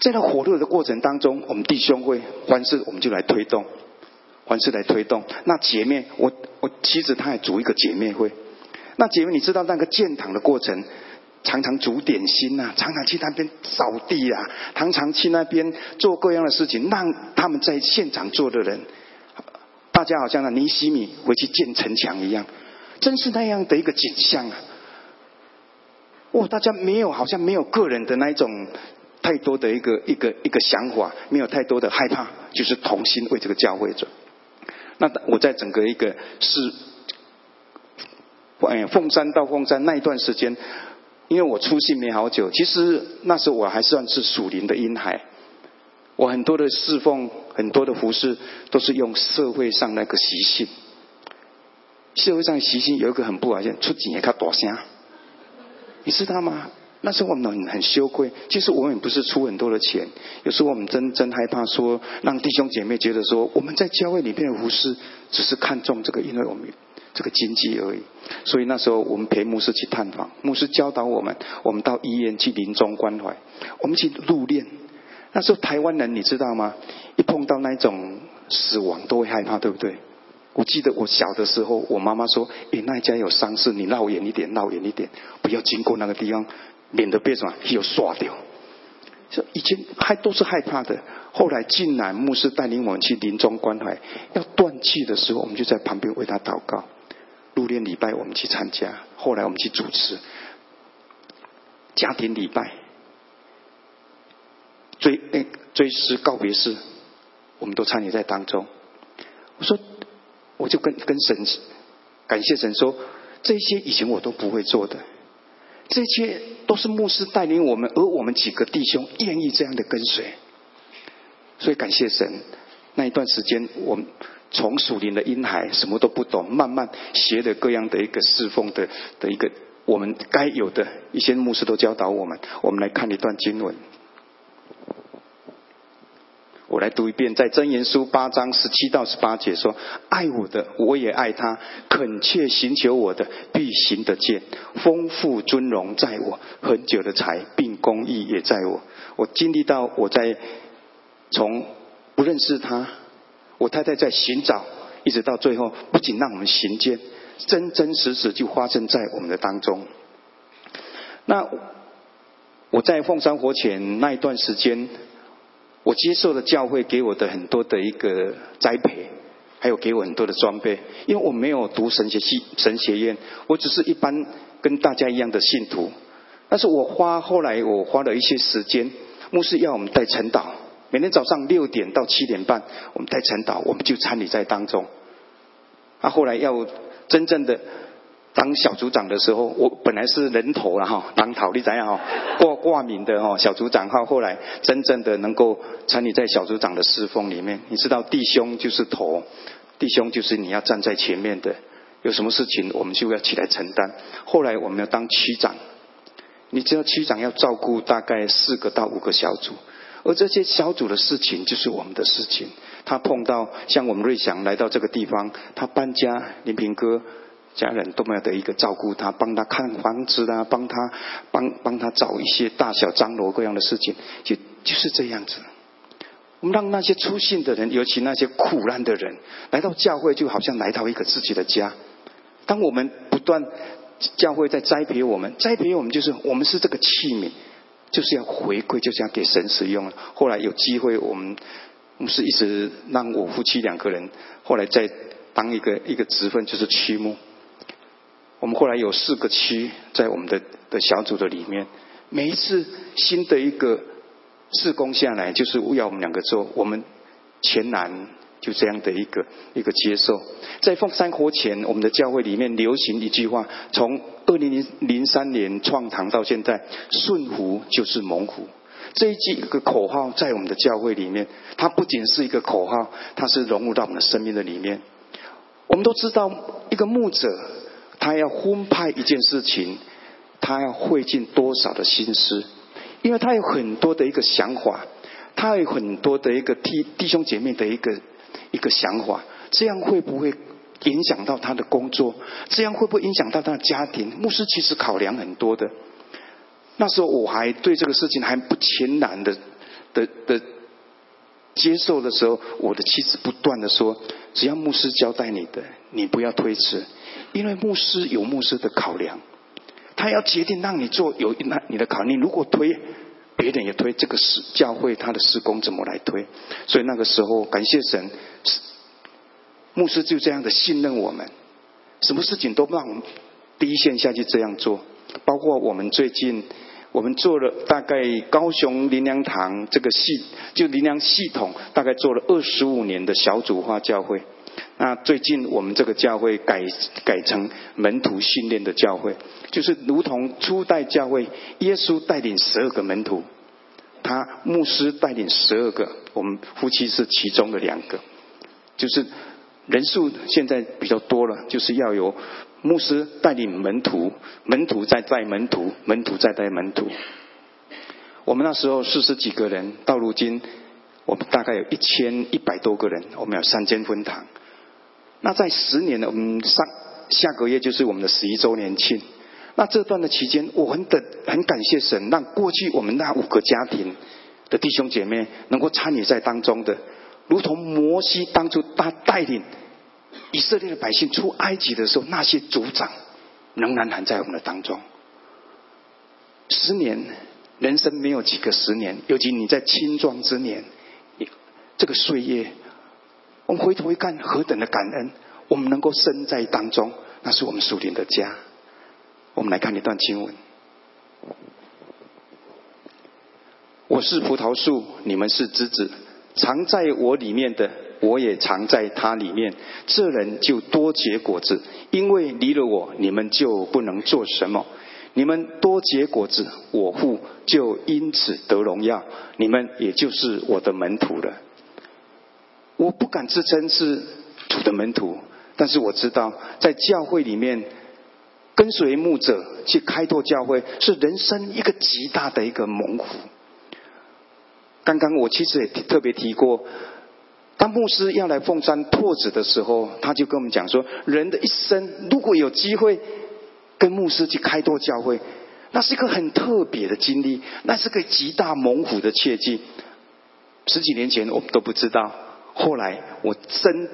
在那火热的过程当中，我们弟兄会凡事我们就来推动，凡事来推动。那姐妹，我我妻子她也组一个姐妹会。那姐妹，你知道那个建堂的过程，常常煮点心呐，常常去那边扫地啊，常常去那边做各样的事情，让他们在现场做的人，大家好像那尼西米回去建城墙一样，真是那样的一个景象啊。哇！大家没有，好像没有个人的那一种太多的一个一个一个想法，没有太多的害怕，就是同心为这个教会做。那我在整个一个是，哎，凤山到凤山那一段时间，因为我出信没好久，其实那时候我还算是属灵的婴孩。我很多的侍奉，很多的服饰，都是用社会上那个习性。社会上习性有一个很不好，像出警也靠大声。你知道吗？那时候我们很很羞愧。其实我们也不是出很多的钱，有时候我们真真害怕说，让弟兄姐妹觉得说，我们在教会里面的服侍只是看重这个，因为我们这个经济而已。所以那时候我们陪牧师去探访，牧师教导我们，我们到医院去临终关怀，我们去入殓。那时候台湾人你知道吗？一碰到那种死亡都会害怕，对不对？我记得我小的时候，我妈妈说：“诶，那一家有丧事，你绕远一点，绕远一点，不要经过那个地方，免得被什么又刷掉。”就以前还都是害怕的。后来竟然牧师带领我们去临终关怀，要断气的时候，我们就在旁边为他祷告。入殓礼拜我们去参加，后来我们去主持家庭礼拜，追诶追思告别式，我们都参与在当中。我说。我就跟跟神感谢神说，这些以前我都不会做的，这些都是牧师带领我们，而我们几个弟兄愿意这样的跟随，所以感谢神。那一段时间，我们从属灵的婴孩什么都不懂，慢慢学的各样的一个侍奉的的一个，我们该有的一些牧师都教导我们。我们来看一段经文。我来读一遍，在箴言书八章十七到十八节说：“爱我的，我也爱他；恳切寻求我的，必行得见。丰富尊荣在我，很久的财并公义也在我。我经历到我在从不认识他，我太太在寻找，一直到最后，不仅让我们行见，真真实实就发生在我们的当中。那我在凤山火前那一段时间。”我接受了教会给我的很多的一个栽培，还有给我很多的装备，因为我没有读神学系、神学院，我只是一般跟大家一样的信徒。但是我花后来我花了一些时间，牧师要我们带晨祷，每天早上六点到七点半，我们带晨祷，我们就参与在当中。啊，后来要真正的。当小组长的时候，我本来是人头了哈，当头你怎样哈，挂挂名的哈，小组长哈，后来真正的能够参与在小组长的侍奉里面，你知道弟兄就是头，弟兄就是你要站在前面的，有什么事情我们就要起来承担。后来我们要当区长，你知道区长要照顾大概四个到五个小组，而这些小组的事情就是我们的事情。他碰到像我们瑞祥来到这个地方，他搬家，林平哥。家人都没有的一个照顾他，帮他看房子啊，帮他帮帮他找一些大小张罗各样的事情，就就是这样子。我们让那些出信的人，尤其那些苦难的人，来到教会，就好像来到一个自己的家。当我们不断教会在栽培我们，栽培我们就是我们是这个器皿，就是要回馈，就是要给神使用。后来有机会，我们我们是一直让我夫妻两个人，后来再当一个一个职分就是区牧。我们后来有四个区在我们的的小组的里面，每一次新的一个事工下来，就是要我们两个做，我们全南就这样的一个一个接受。在凤山活前，我们的教会里面流行一句话：从二零零零三年创堂到现在，顺服就是猛虎。这一句一个口号在我们的教会里面，它不仅是一个口号，它是融入到我们的生命的里面。我们都知道，一个牧者。他要分派一件事情，他要费尽多少的心思？因为他有很多的一个想法，他有很多的一个弟弟兄姐妹的一个一个想法，这样会不会影响到他的工作？这样会不会影响到他的家庭？牧师其实考量很多的。那时候我还对这个事情还不全然的的的接受的时候，我的妻子不断的说：“只要牧师交代你的，你不要推迟。”因为牧师有牧师的考量，他要决定让你做有那你的考虑。如果推，别人也推，这个是教会他的施工怎么来推？所以那个时候感谢神，牧师就这样的信任我们，什么事情都让我们第一线下去这样做。包括我们最近，我们做了大概高雄林良堂这个系，就林良系统，大概做了二十五年的小组化教会。那最近我们这个教会改改成门徒训练的教会，就是如同初代教会，耶稣带领十二个门徒，他牧师带领十二个，我们夫妻是其中的两个，就是人数现在比较多了，就是要有牧师带领门徒，门徒再带门徒，门徒再带门徒。我们那时候四十几个人，到如今我们大概有一千一百多个人，我们有三间分堂。那在十年呢？我们上下个月就是我们的十一周年庆。那这段的期间，我很等很感谢神，让过去我们那五个家庭的弟兄姐妹能够参与在当中的，如同摩西当初他带领以色列的百姓出埃及的时候，那些族长仍然还在我们的当中。十年，人生没有几个十年，尤其你在青壮之年，这个岁月。我们回头一看，何等的感恩！我们能够身在当中，那是我们属灵的家。我们来看一段经文：我是葡萄树，你们是枝子，藏在我里面的，我也藏在他里面。这人就多结果子，因为离了我，你们就不能做什么。你们多结果子，我父就因此得荣耀，你们也就是我的门徒了。我不敢自称是主的门徒，但是我知道，在教会里面跟随牧者去开拓教会，是人生一个极大的一个猛虎。刚刚我其实也特别提过，当牧师要来凤山拓子的时候，他就跟我们讲说，人的一生如果有机会跟牧师去开拓教会，那是一个很特别的经历，那是个极大猛虎的切记。十几年前我们都不知道。后来我真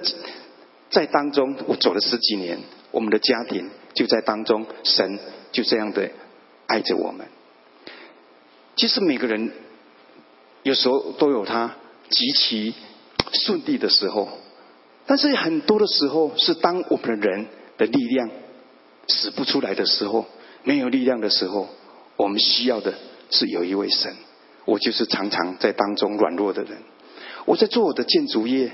在当中，我走了十几年，我们的家庭就在当中，神就这样的爱着我们。其实每个人有时候都有他极其顺利的时候，但是很多的时候是当我们的人的力量使不出来的时候，没有力量的时候，我们需要的是有一位神。我就是常常在当中软弱的人。我在做我的建筑业，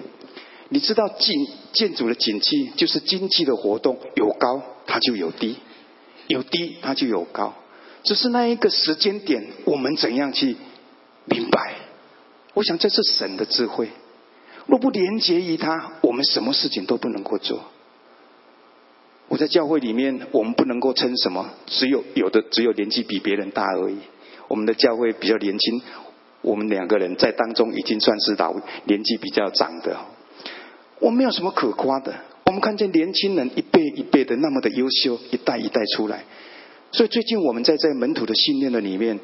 你知道建建筑的景气就是经济的活动，有高它就有低，有低它就有高，只是那一个时间点，我们怎样去明白？我想这是神的智慧。若不连接于他，我们什么事情都不能够做。我在教会里面，我们不能够称什么，只有有的只有年纪比别人大而已。我们的教会比较年轻。我们两个人在当中已经算是老年纪比较长的，我没有什么可夸的。我们看见年轻人一辈一辈的那么的优秀，一代一代出来。所以最近我们在在门徒的训练的里面，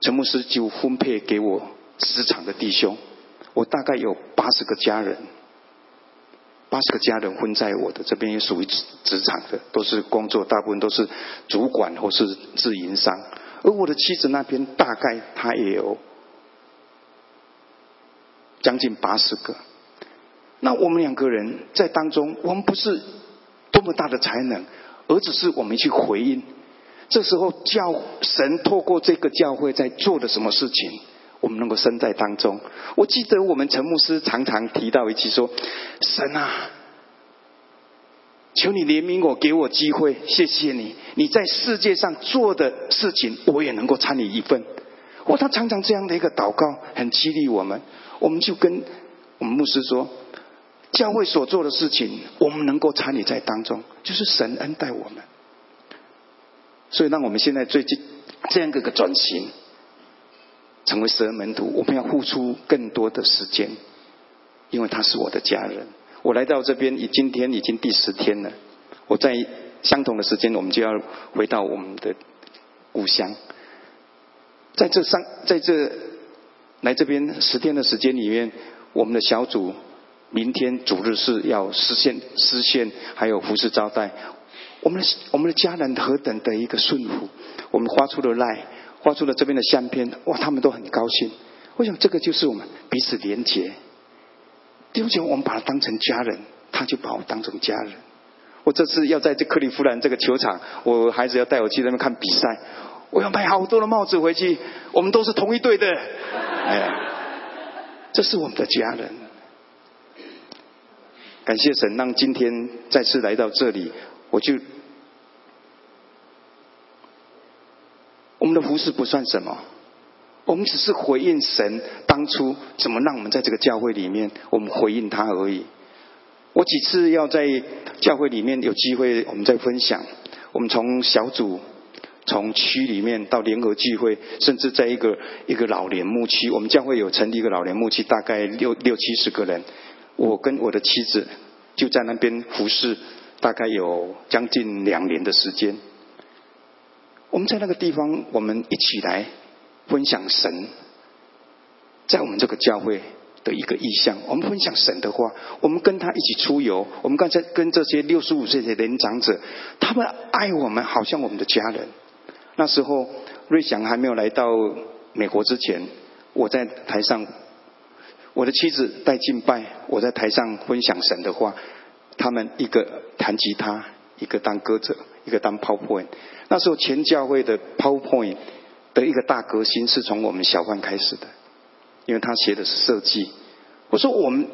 陈牧师就分配给我职场的弟兄，我大概有八十个家人，八十个家人混在我的这边，也属于职职场的，都是工作，大部分都是主管或是自营商。而我的妻子那边大概她也有。将近八十个。那我们两个人在当中，我们不是多么大的才能，而只是我们去回应。这时候教神透过这个教会在做的什么事情，我们能够身在当中。我记得我们陈牧师常常提到一句说：“神啊，求你怜悯我，给我机会，谢谢你，你在世界上做的事情，我也能够参与一份。”哇，他常常这样的一个祷告，很激励我们。我们就跟我们牧师说：“教会所做的事情，我们能够参与在当中，就是神恩待我们。”所以，让我们现在最近这样一个转型，成为十二门徒，我们要付出更多的时间，因为他是我的家人。我来到这边，已今天已经第十天了。我在相同的时间，我们就要回到我们的故乡。在这三，在这来这边十天的时间里面，我们的小组明天主日是要实现实现，还有服饰招待。我们的我们的家人何等的一个顺服，我们发出了赖，发出了这边的相片，哇，他们都很高兴。我想这个就是我们彼此连结。弟兄姐，我们把他当成家人，他就把我当成家人。我这次要在这克利夫兰这个球场，我孩子要带我去那边看比赛，我要买好多的帽子回去。我们都是同一队的，哎，这是我们的家人。感谢神，让今天再次来到这里。我就，我们的服饰不算什么，我们只是回应神当初怎么让我们在这个教会里面，我们回应他而已。我几次要在教会里面有机会，我们再分享，我们从小组、从区里面到联合聚会，甚至在一个一个老年牧区，我们教会有成立一个老年牧区，大概六六七十个人，我跟我的妻子就在那边服侍。大概有将近两年的时间，我们在那个地方，我们一起来分享神在我们这个教会的一个意向。我们分享神的话，我们跟他一起出游。我们刚才跟这些六十五岁的年长者，他们爱我们，好像我们的家人。那时候瑞祥还没有来到美国之前，我在台上，我的妻子带敬拜，我在台上分享神的话。他们一个弹吉他，一个当歌者，一个当 PowerPoint。那时候全教会的 PowerPoint 的一个大革新是从我们小贩开始的，因为他写的是设计。我说我们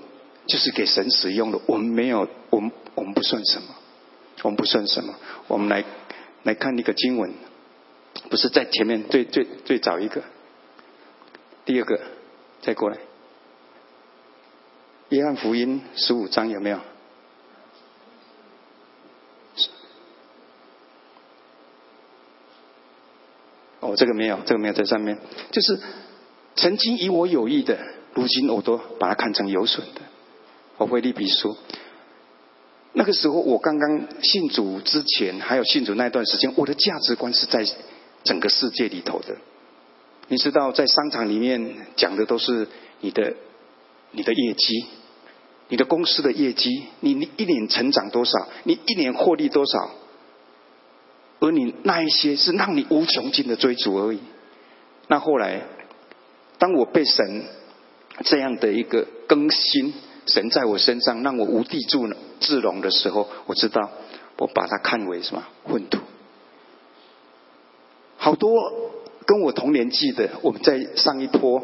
就是给神使用的，我们没有，我们我们不算什么，我们不算什么。我们来来看一个经文，不是在前面最最最早一个，第二个再过来，约翰福音十五章有没有？哦，这个没有，这个没有在上面。就是曾经以我有益的，如今我都把它看成有损的。我会立笔书，那个时候我刚刚信主之前，还有信主那段时间，我的价值观是在整个世界里头的。你知道，在商场里面讲的都是你的你的业绩，你的公司的业绩，你你一年成长多少，你一年获利多少。而你那一些是让你无穷尽的追逐而已。那后来，当我被神这样的一个更新，神在我身上让我无地自自容的时候，我知道我把它看为什么混土。好多跟我同年纪的，我们在上一波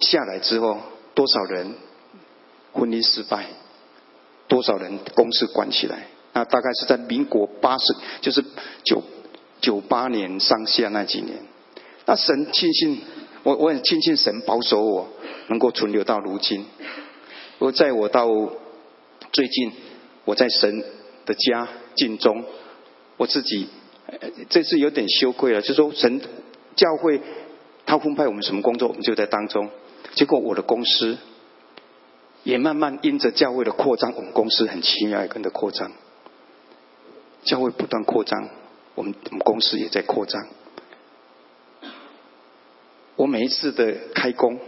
下来之后，多少人婚姻失败，多少人公司关起来。那大概是在民国八十，就是九。九八年上下那几年，那神庆幸我，我很庆幸神保守我能够存留到如今。我在我到最近，我在神的家尽忠，我自己这次有点羞愧了，就说神教会他分派我们什么工作，我们就在当中。结果我的公司也慢慢因着教会的扩张，我们公司很奇妙跟着扩张，教会不断扩张。我们我们公司也在扩张。我每一次的开工，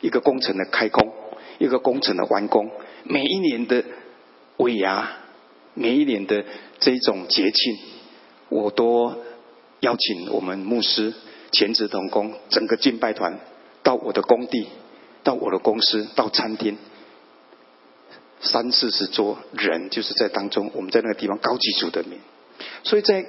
一个工程的开工，一个工程的完工，每一年的尾牙，每一年的这种节庆，我都邀请我们牧师、全职同工、整个敬拜团到我的工地到我的公司，到餐厅，三四十桌人就是在当中，我们在那个地方高级组的名。所以在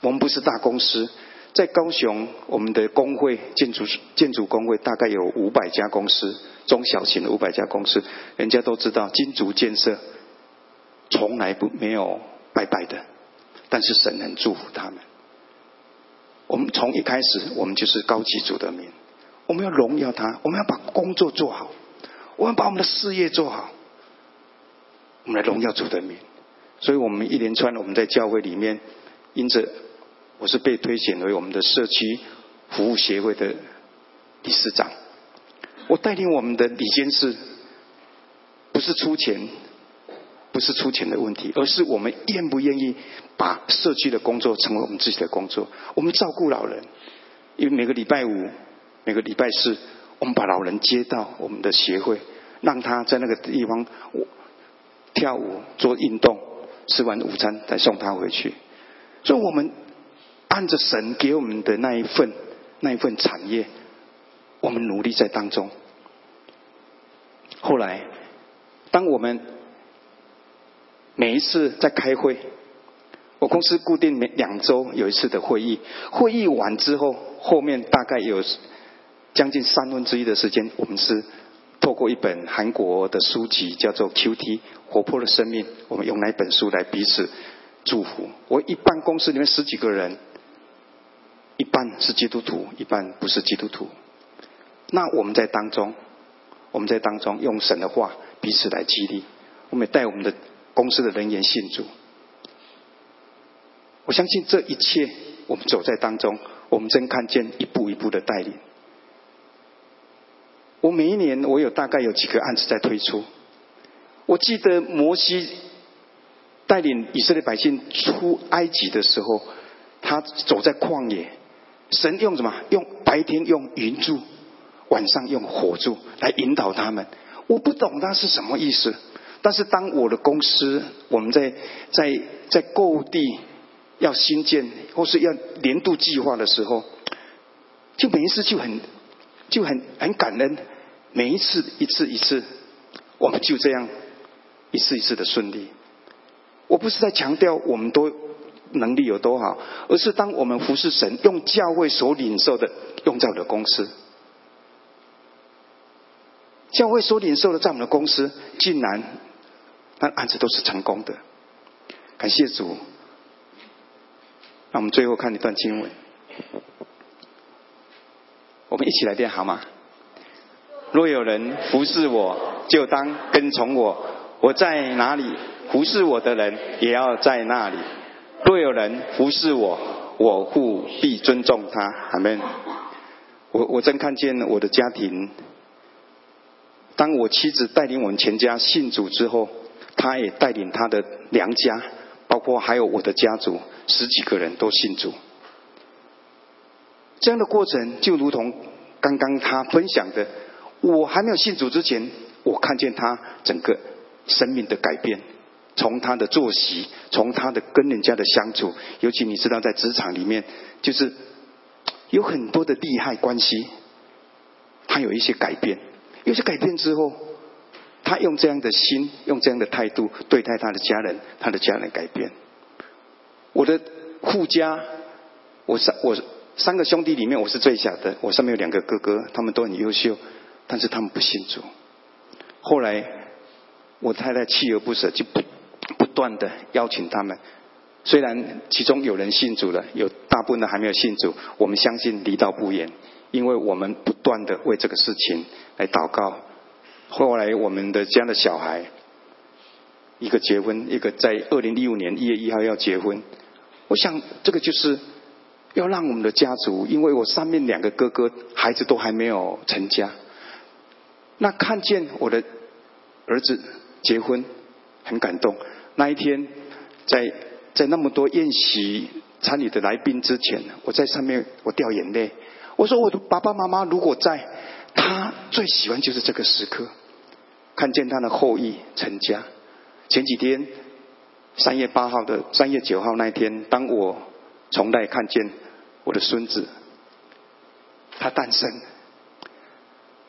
我们不是大公司，在高雄，我们的工会建筑建筑工会大概有五百家公司，中小型的五百家公司，人家都知道金竹建设从来不没有拜拜的，但是神很祝福他们。我们从一开始，我们就是高级组的名，我们要荣耀他，我们要把工作做好，我们把我们的事业做好，我们来荣耀主的名。所以我们一连串，我们在教会里面，因着我是被推选为我们的社区服务协会的理事长，我带领我们的理监事，不是出钱，不是出钱的问题，而是我们愿不愿意把社区的工作成为我们自己的工作。我们照顾老人，因为每个礼拜五、每个礼拜四，我们把老人接到我们的协会，让他在那个地方我跳舞、做运动。吃完午餐再送他回去，所以我们按着神给我们的那一份那一份产业，我们努力在当中。后来，当我们每一次在开会，我公司固定每两周有一次的会议，会议完之后，后面大概有将近三分之一的时间，我们是。透过一本韩国的书籍，叫做《Q.T. 活泼的生命》，我们用那本书来彼此祝福。我一般公司里面十几个人，一半是基督徒，一半不是基督徒。那我们在当中，我们在当中用神的话彼此来激励，我们也带我们的公司的人员信主。我相信这一切，我们走在当中，我们真看见一步一步的带领。我每一年，我有大概有几个案子在推出。我记得摩西带领以色列百姓出埃及的时候，他走在旷野，神用什么？用白天用云柱，晚上用火柱来引导他们。我不懂那是什么意思，但是当我的公司我们在在在购地要新建或是要年度计划的时候，就每一次就很就很很感恩。每一次，一次一次，我们就这样一次一次的顺利。我不是在强调我们都能力有多好，而是当我们服侍神，用教会所领受的用在我的公司，教会所领受的在我们的公司，竟然那案子都是成功的。感谢主。那我们最后看一段经文，我们一起来念好吗？若有人服侍我，就当跟从我。我在哪里，服侍我的人也要在那里。若有人服侍我，我务必尊重他。阿门。我我真看见我的家庭，当我妻子带领我们全家信主之后，他也带领他的娘家，包括还有我的家族十几个人都信主。这样的过程就如同刚刚他分享的。我还没有信主之前，我看见他整个生命的改变，从他的作息，从他的跟人家的相处，尤其你知道在职场里面，就是有很多的利害关系，他有一些改变，有些改变之后，他用这样的心，用这样的态度对待他的家人，他的家人改变。我的护家，我三我三个兄弟里面我是最小的，我上面有两个哥哥，他们都很优秀。但是他们不信主。后来我太太锲而不舍，就不不断的邀请他们。虽然其中有人信主了，有大部分的还没有信主。我们相信离道不远，因为我们不断的为这个事情来祷告。后来我们的家的小孩，一个结婚，一个在二零一五年一月一号要结婚。我想这个就是要让我们的家族，因为我上面两个哥哥孩子都还没有成家。那看见我的儿子结婚，很感动。那一天，在在那么多宴席参与的来宾之前，我在上面我掉眼泪。我说我的爸爸妈妈如果在，他最喜欢就是这个时刻，看见他的后裔成家。前几天三月八号的三月九号那天，当我从来看见我的孙子他诞生。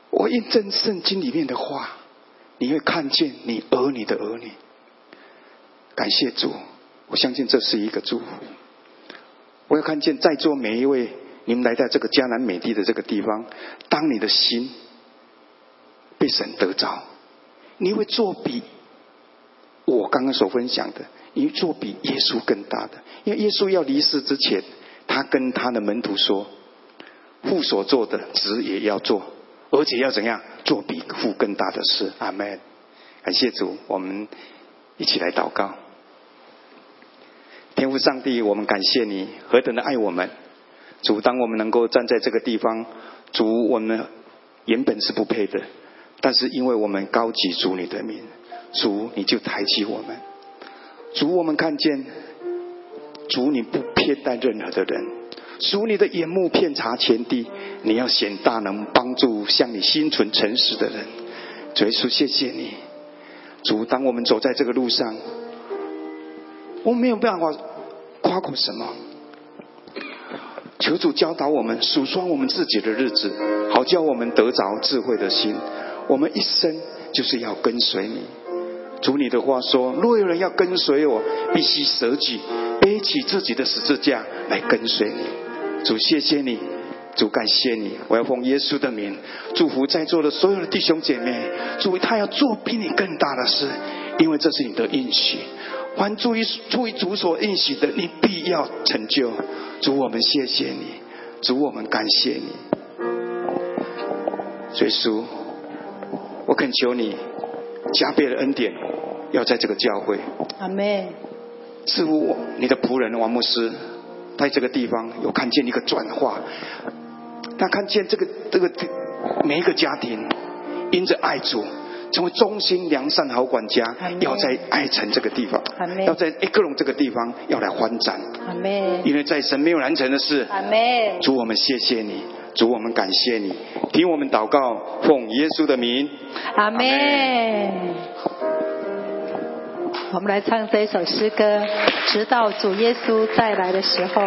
我印证圣经里面的话，你会看见你儿女的儿女。感谢主，我相信这是一个祝福。我要看见在座每一位，你们来到这个迦南美地的这个地方，当你的心被神得着，你会做比我刚刚所分享的，你做比耶稣更大的。因为耶稣要离世之前，他跟他的门徒说：“父所做的，子也要做，而且要怎样做比父更大的事。”阿门。感谢主，我们一起来祷告。天父上帝，我们感谢你何等的爱我们。主，当我们能够站在这个地方，主，我们原本是不配的，但是因为我们高举主你的名，主你就抬起我们。主，我们看见，主你不偏待任何的人，主你的眼目遍察前地，你要显大能，帮助向你心存诚实的人。主耶稣，谢谢你。主，当我们走在这个路上。我没有办法夸口什么，求主教导我们数算我们自己的日子，好叫我们得着智慧的心。我们一生就是要跟随你。主你的话说：若有人要跟随我，必须舍己，背起自己的十字架来跟随你。主谢谢你，主感谢你。我要奉耶稣的名祝福在座的所有的弟兄姐妹。主他要做比你更大的事，因为这是你的应许。还注于出于主所应许的，你必要成就。主，我们谢谢你，主，我们感谢你。耶稣，我恳求你加倍的恩典，要在这个教会。阿门。似乎你的仆人王牧师在这个地方有看见一个转化，他看见这个这个每一个家庭因着爱主。成为忠心良善好管家，要在爱城这个地方，要在埃克隆这个地方要来欢展。因为在神没有难成的事。主我们谢谢你，主我们感谢你，听我们祷告，奉耶稣的名。阿门。我们来唱这一首诗歌，直到主耶稣再来的时候。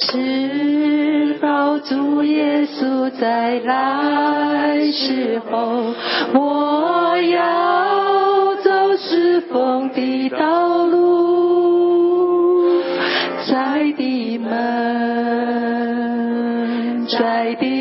是否主耶稣在来时候，我要走失峰的道路，在的门，在的。